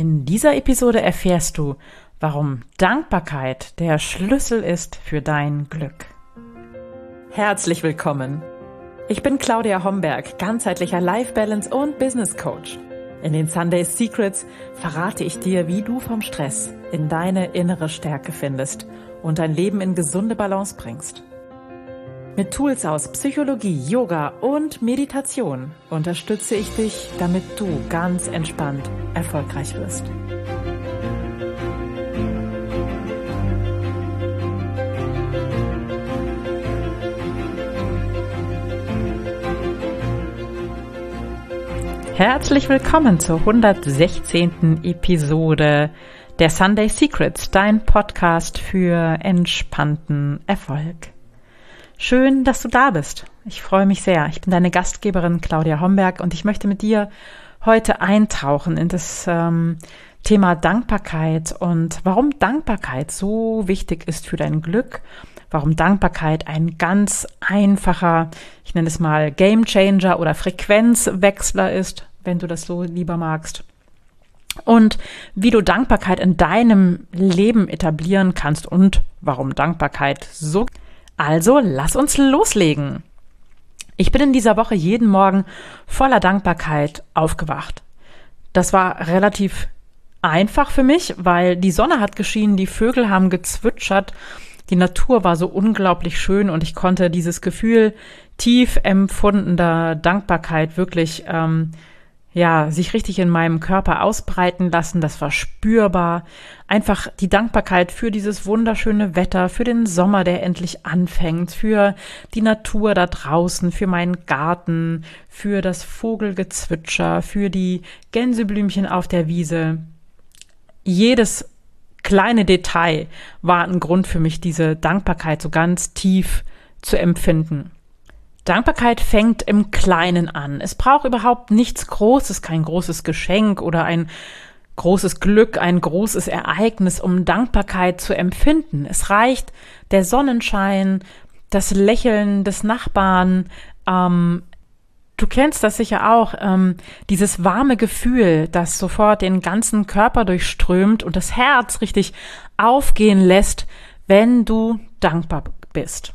In dieser Episode erfährst du, warum Dankbarkeit der Schlüssel ist für dein Glück. Herzlich willkommen. Ich bin Claudia Homberg, ganzheitlicher Life Balance und Business Coach. In den Sunday Secrets verrate ich dir, wie du vom Stress in deine innere Stärke findest und dein Leben in gesunde Balance bringst. Mit Tools aus Psychologie, Yoga und Meditation unterstütze ich dich, damit du ganz entspannt erfolgreich wirst. Herzlich willkommen zur 116. Episode der Sunday Secrets, dein Podcast für entspannten Erfolg. Schön, dass du da bist. Ich freue mich sehr. Ich bin deine Gastgeberin Claudia Homberg und ich möchte mit dir heute eintauchen in das ähm, Thema Dankbarkeit und warum Dankbarkeit so wichtig ist für dein Glück, warum Dankbarkeit ein ganz einfacher, ich nenne es mal Game Changer oder Frequenzwechsler ist, wenn du das so lieber magst. Und wie du Dankbarkeit in deinem Leben etablieren kannst und warum Dankbarkeit so also lass uns loslegen. Ich bin in dieser Woche jeden Morgen voller Dankbarkeit aufgewacht. Das war relativ einfach für mich, weil die Sonne hat geschienen, die Vögel haben gezwitschert, die Natur war so unglaublich schön und ich konnte dieses Gefühl tief empfundener Dankbarkeit wirklich ähm, ja, sich richtig in meinem Körper ausbreiten lassen. Das war spürbar. Einfach die Dankbarkeit für dieses wunderschöne Wetter, für den Sommer, der endlich anfängt, für die Natur da draußen, für meinen Garten, für das Vogelgezwitscher, für die Gänseblümchen auf der Wiese. Jedes kleine Detail war ein Grund für mich, diese Dankbarkeit so ganz tief zu empfinden. Dankbarkeit fängt im Kleinen an. Es braucht überhaupt nichts Großes, kein großes Geschenk oder ein großes Glück, ein großes Ereignis, um Dankbarkeit zu empfinden. Es reicht der Sonnenschein, das Lächeln des Nachbarn. Ähm, du kennst das sicher auch, ähm, dieses warme Gefühl, das sofort den ganzen Körper durchströmt und das Herz richtig aufgehen lässt, wenn du dankbar bist.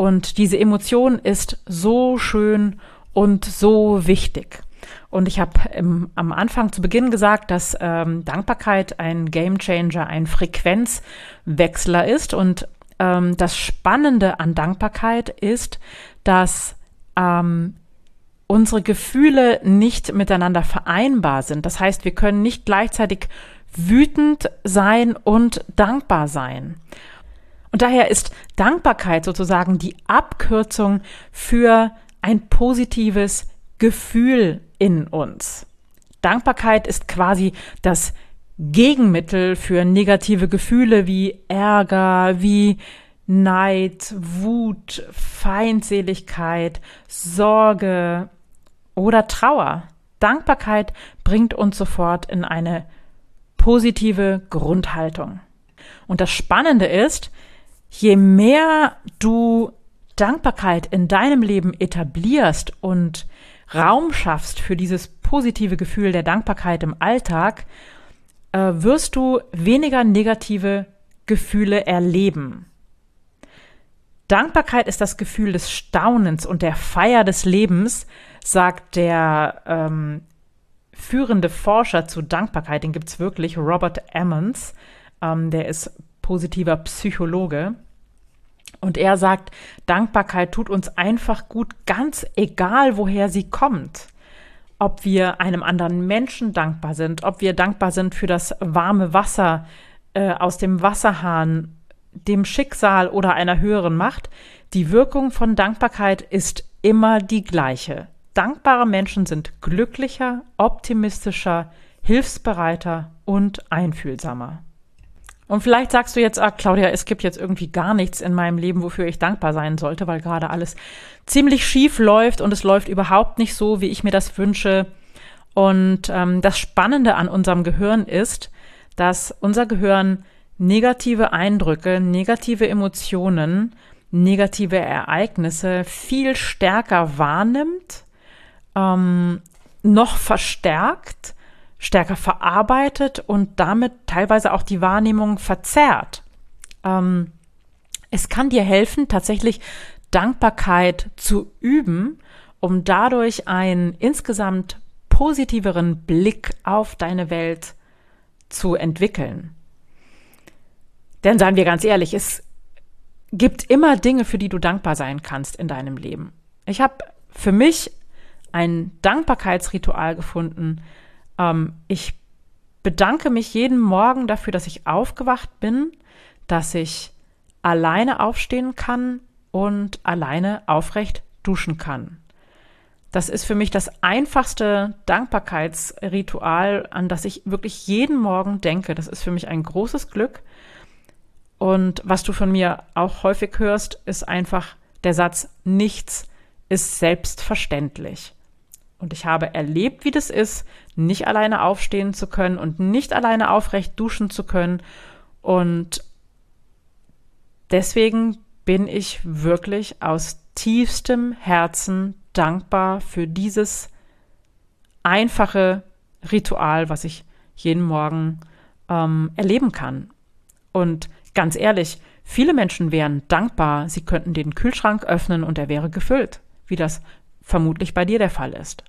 Und diese Emotion ist so schön und so wichtig. Und ich habe am Anfang zu Beginn gesagt, dass ähm, Dankbarkeit ein Gamechanger, ein Frequenzwechsler ist. Und ähm, das Spannende an Dankbarkeit ist, dass ähm, unsere Gefühle nicht miteinander vereinbar sind. Das heißt, wir können nicht gleichzeitig wütend sein und dankbar sein. Und daher ist Dankbarkeit sozusagen die Abkürzung für ein positives Gefühl in uns. Dankbarkeit ist quasi das Gegenmittel für negative Gefühle wie Ärger, wie Neid, Wut, Feindseligkeit, Sorge oder Trauer. Dankbarkeit bringt uns sofort in eine positive Grundhaltung. Und das Spannende ist, je mehr du Dankbarkeit in deinem Leben etablierst und Raum schaffst für dieses positive Gefühl der Dankbarkeit im Alltag, äh, wirst du weniger negative Gefühle erleben. Dankbarkeit ist das Gefühl des Staunens und der Feier des Lebens, sagt der ähm, führende Forscher zu Dankbarkeit, den gibt's wirklich, Robert Emmons, ähm, der ist positiver Psychologe. Und er sagt, Dankbarkeit tut uns einfach gut, ganz egal, woher sie kommt. Ob wir einem anderen Menschen dankbar sind, ob wir dankbar sind für das warme Wasser äh, aus dem Wasserhahn, dem Schicksal oder einer höheren Macht, die Wirkung von Dankbarkeit ist immer die gleiche. Dankbare Menschen sind glücklicher, optimistischer, hilfsbereiter und einfühlsamer. Und vielleicht sagst du jetzt, ah, Claudia, es gibt jetzt irgendwie gar nichts in meinem Leben, wofür ich dankbar sein sollte, weil gerade alles ziemlich schief läuft und es läuft überhaupt nicht so, wie ich mir das wünsche. Und ähm, das Spannende an unserem Gehirn ist, dass unser Gehirn negative Eindrücke, negative Emotionen, negative Ereignisse viel stärker wahrnimmt, ähm, noch verstärkt, stärker verarbeitet und damit teilweise auch die Wahrnehmung verzerrt. Ähm, es kann dir helfen, tatsächlich Dankbarkeit zu üben, um dadurch einen insgesamt positiveren Blick auf deine Welt zu entwickeln. Denn seien wir ganz ehrlich, es gibt immer Dinge, für die du dankbar sein kannst in deinem Leben. Ich habe für mich ein Dankbarkeitsritual gefunden. Ähm, ich bedanke mich jeden Morgen dafür, dass ich aufgewacht bin, dass ich alleine aufstehen kann und alleine aufrecht duschen kann. Das ist für mich das einfachste Dankbarkeitsritual, an das ich wirklich jeden Morgen denke. Das ist für mich ein großes Glück. Und was du von mir auch häufig hörst, ist einfach der Satz, nichts ist selbstverständlich. Und ich habe erlebt, wie das ist, nicht alleine aufstehen zu können und nicht alleine aufrecht duschen zu können. Und deswegen bin ich wirklich aus tiefstem Herzen dankbar für dieses einfache Ritual, was ich jeden Morgen ähm, erleben kann. Und ganz ehrlich, viele Menschen wären dankbar, sie könnten den Kühlschrank öffnen und er wäre gefüllt, wie das vermutlich bei dir der Fall ist.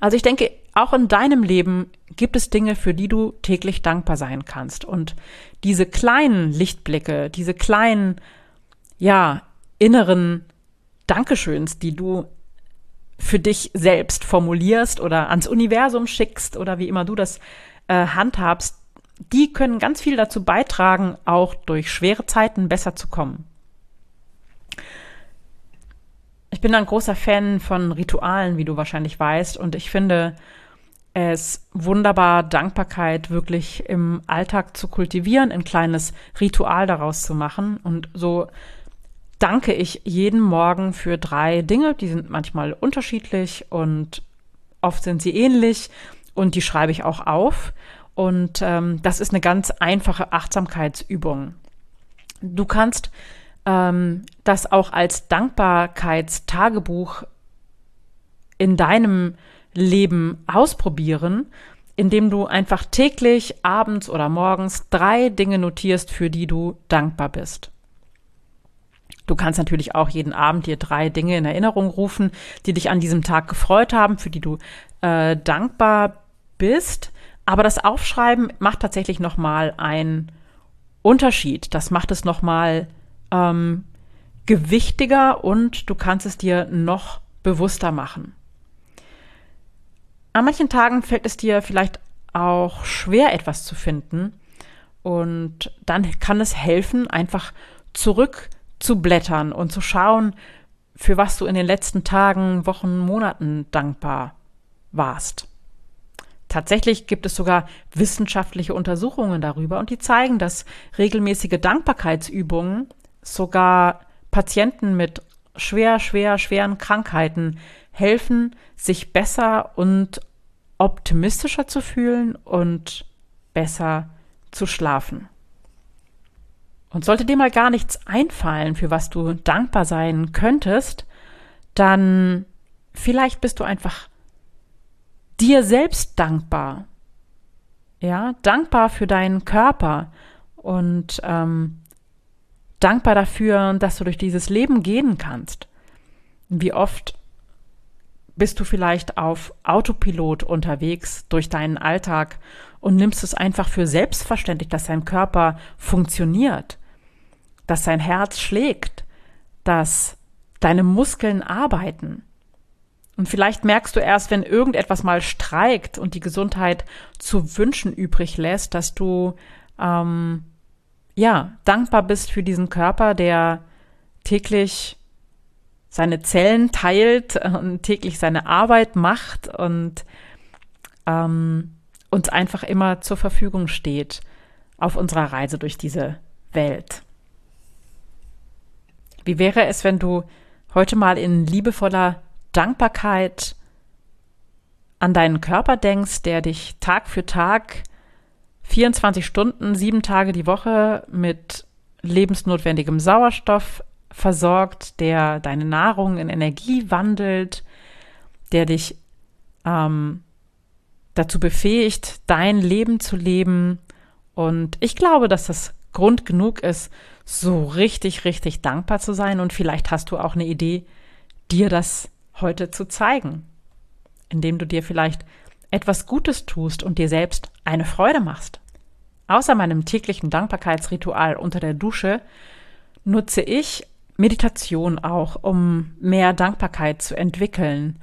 Also ich denke, auch in deinem Leben gibt es Dinge, für die du täglich dankbar sein kannst. Und diese kleinen Lichtblicke, diese kleinen, ja, inneren Dankeschöns, die du für dich selbst formulierst oder ans Universum schickst oder wie immer du das äh, handhabst, die können ganz viel dazu beitragen, auch durch schwere Zeiten besser zu kommen. Ich bin ein großer Fan von Ritualen, wie du wahrscheinlich weißt, und ich finde es wunderbar, Dankbarkeit wirklich im Alltag zu kultivieren, ein kleines Ritual daraus zu machen. Und so danke ich jeden Morgen für drei Dinge. Die sind manchmal unterschiedlich und oft sind sie ähnlich und die schreibe ich auch auf. Und ähm, das ist eine ganz einfache Achtsamkeitsübung. Du kannst ähm, das auch als Dankbarkeitstagebuch in deinem Leben ausprobieren, indem du einfach täglich, abends oder morgens drei Dinge notierst, für die du dankbar bist. Du kannst natürlich auch jeden Abend dir drei Dinge in Erinnerung rufen, die dich an diesem Tag gefreut haben, für die du äh, dankbar bist. Aber das Aufschreiben macht tatsächlich nochmal einen Unterschied. Das macht es nochmal ähm, gewichtiger und du kannst es dir noch bewusster machen. An manchen Tagen fällt es dir vielleicht auch schwer, etwas zu finden. Und dann kann es helfen, einfach zurück zu blättern und zu schauen, für was du in den letzten Tagen, Wochen, Monaten dankbar warst. Tatsächlich gibt es sogar wissenschaftliche Untersuchungen darüber und die zeigen, dass regelmäßige Dankbarkeitsübungen sogar Patienten mit schwer, schwer, schweren Krankheiten helfen, sich besser und optimistischer zu fühlen und besser zu schlafen. Und sollte dir mal gar nichts einfallen, für was du dankbar sein könntest, dann vielleicht bist du einfach dir selbst dankbar. Ja, dankbar für deinen Körper und ähm, dankbar dafür, dass du durch dieses Leben gehen kannst. Wie oft bist du vielleicht auf Autopilot unterwegs durch deinen Alltag und nimmst es einfach für selbstverständlich, dass dein Körper funktioniert, dass dein Herz schlägt, dass deine Muskeln arbeiten. Und vielleicht merkst du erst, wenn irgendetwas mal streikt und die Gesundheit zu wünschen übrig lässt, dass du ähm, ja dankbar bist für diesen Körper, der täglich seine Zellen teilt und täglich seine Arbeit macht und ähm, uns einfach immer zur Verfügung steht auf unserer Reise durch diese Welt. Wie wäre es, wenn du heute mal in liebevoller Dankbarkeit an deinen Körper denkst, der dich Tag für Tag 24 Stunden, sieben Tage die Woche mit lebensnotwendigem Sauerstoff versorgt, der deine Nahrung in Energie wandelt, der dich ähm, dazu befähigt, dein Leben zu leben. Und ich glaube, dass das Grund genug ist, so richtig, richtig dankbar zu sein. Und vielleicht hast du auch eine Idee, dir das heute zu zeigen, indem du dir vielleicht etwas Gutes tust und dir selbst eine Freude machst. Außer meinem täglichen Dankbarkeitsritual unter der Dusche nutze ich Meditation auch, um mehr Dankbarkeit zu entwickeln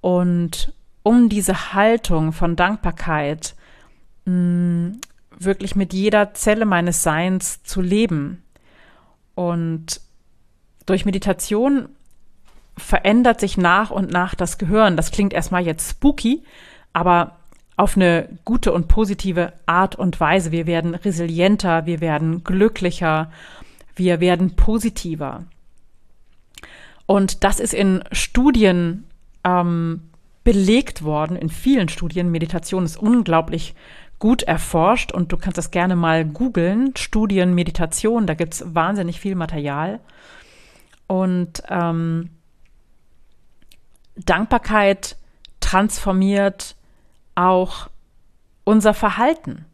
und um diese Haltung von Dankbarkeit mh, mm, wirklich mit jeder Zelle meines Seins zu leben. Und durch Meditation verändert sich nach und nach das Gehirn. Das klingt erstmal jetzt spooky, aber auf eine gute und positive Art und Weise. Wir werden resilienter, wir werden glücklicher, wir werden positiver. Und das ist in Studien ähm, belegt worden, in vielen Studien. Meditation ist unglaublich gut erforscht und du kannst das gerne mal googeln. Studien, Meditation, da gibt es wahnsinnig viel Material. Und ähm, Dankbarkeit transformiert auch unser Verhalten.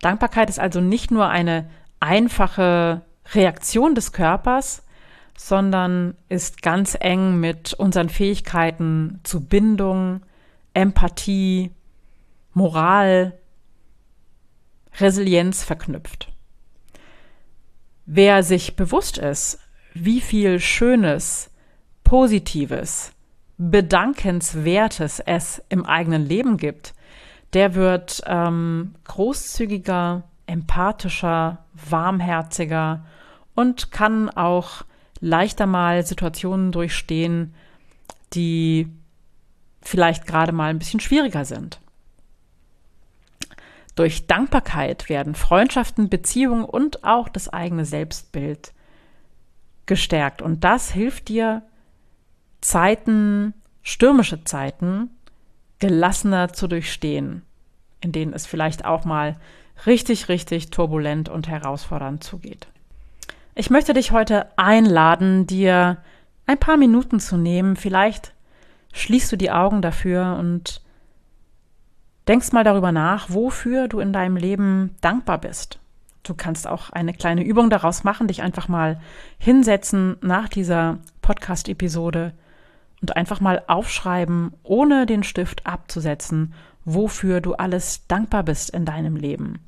Dankbarkeit ist also nicht nur eine einfache Reaktion des Körpers, sondern ist ganz eng mit unseren Fähigkeiten zu Bindung, Empathie, Moral, Resilienz verknüpft. Wer sich bewusst ist, wie viel Schönes, Positives, Bedankenswertes es im eigenen Leben gibt, der wird ähm, großzügiger, empathischer, warmherziger und kann auch leichter mal Situationen durchstehen, die vielleicht gerade mal ein bisschen schwieriger sind. Durch Dankbarkeit werden Freundschaften, Beziehungen und auch das eigene Selbstbild gestärkt. Und das hilft dir, Zeiten, stürmische Zeiten, gelassener zu durchstehen, in denen es vielleicht auch mal richtig, richtig turbulent und herausfordernd zugeht. Ich möchte dich heute einladen, dir ein paar Minuten zu nehmen. Vielleicht schließt du die Augen dafür und denkst mal darüber nach, wofür du in deinem Leben dankbar bist. Du kannst auch eine kleine Übung daraus machen, dich einfach mal hinsetzen nach dieser Podcast-Episode und einfach mal aufschreiben, ohne den Stift abzusetzen, wofür du alles dankbar bist in deinem Leben.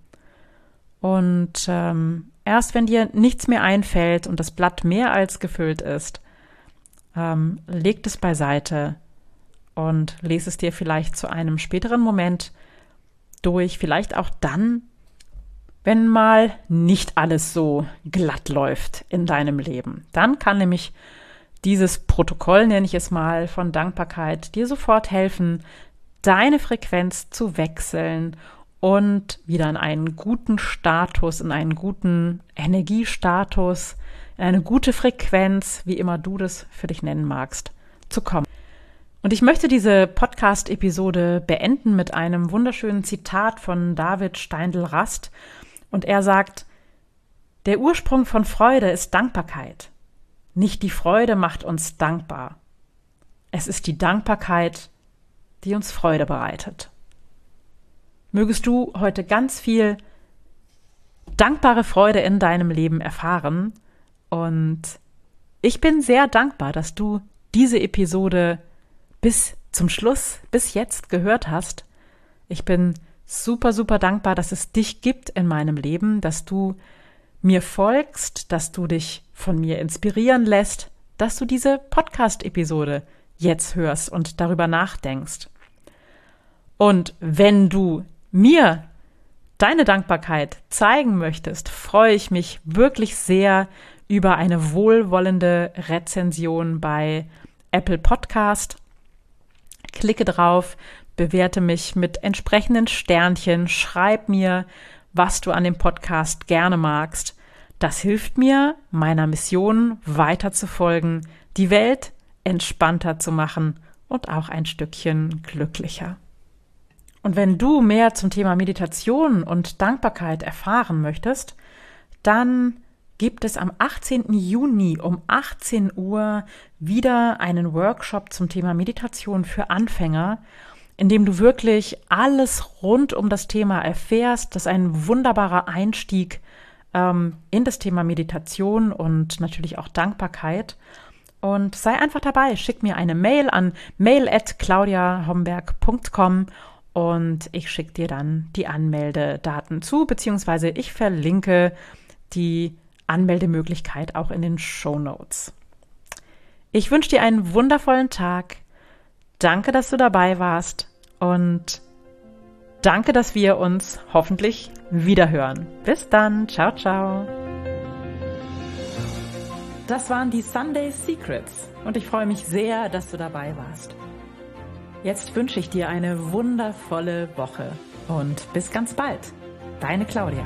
Und ähm, erst wenn dir nichts mehr einfällt und das Blatt mehr als gefüllt ist, ähm, leg es beiseite und lese es dir vielleicht zu einem späteren Moment durch, vielleicht auch dann, wenn mal nicht alles so glatt läuft in deinem Leben. Dann kann nämlich dieses Protokoll, nenne ich es mal, von Dankbarkeit dir sofort helfen, deine Frequenz zu wechseln und wieder in einen guten Status, in einen guten Energiestatus, in eine gute Frequenz, wie immer du das für dich nennen magst, zu kommen. Und ich möchte diese Podcast-Episode beenden mit einem wunderschönen Zitat von David Steindl-Rast. Und er sagt, der Ursprung von Freude ist Dankbarkeit. Nicht die Freude macht uns dankbar. Es ist die Dankbarkeit, die uns Freude bereitet. Mögest du heute ganz viel dankbare Freude in deinem Leben erfahren. Und ich bin sehr dankbar, dass du diese Episode bis zum Schluss, bis jetzt gehört hast. Ich bin super, super dankbar, dass es dich gibt in meinem Leben, dass du mir folgst, dass du dich von mir inspirieren lässt, dass du diese Podcast-Episode jetzt hörst und darüber nachdenkst. Und wenn du mir deine Dankbarkeit zeigen möchtest, freue ich mich wirklich sehr über eine wohlwollende Rezension bei Apple Podcast. Klicke drauf, bewerte mich mit entsprechenden Sternchen, schreib mir, was du an dem Podcast gerne magst. Das hilft mir, meiner Mission weiter zu folgen, die Welt entspannter zu machen und auch ein Stückchen glücklicher. Und wenn du mehr zum Thema Meditation und Dankbarkeit erfahren möchtest, dann gibt es am 18. Juni um 18 Uhr wieder einen Workshop zum Thema Meditation für Anfänger, in dem du wirklich alles rund um das Thema erfährst. Das ist ein wunderbarer Einstieg ähm, in das Thema Meditation und natürlich auch Dankbarkeit. Und sei einfach dabei. Schick mir eine Mail an mail@claudiahomberg.com und ich schicke dir dann die Anmeldedaten zu, beziehungsweise ich verlinke die Anmeldemöglichkeit auch in den Show Notes. Ich wünsche dir einen wundervollen Tag. Danke, dass du dabei warst und danke, dass wir uns hoffentlich wiederhören. Bis dann. Ciao, ciao. Das waren die Sunday Secrets und ich freue mich sehr, dass du dabei warst. Jetzt wünsche ich dir eine wundervolle Woche und bis ganz bald. Deine Claudia.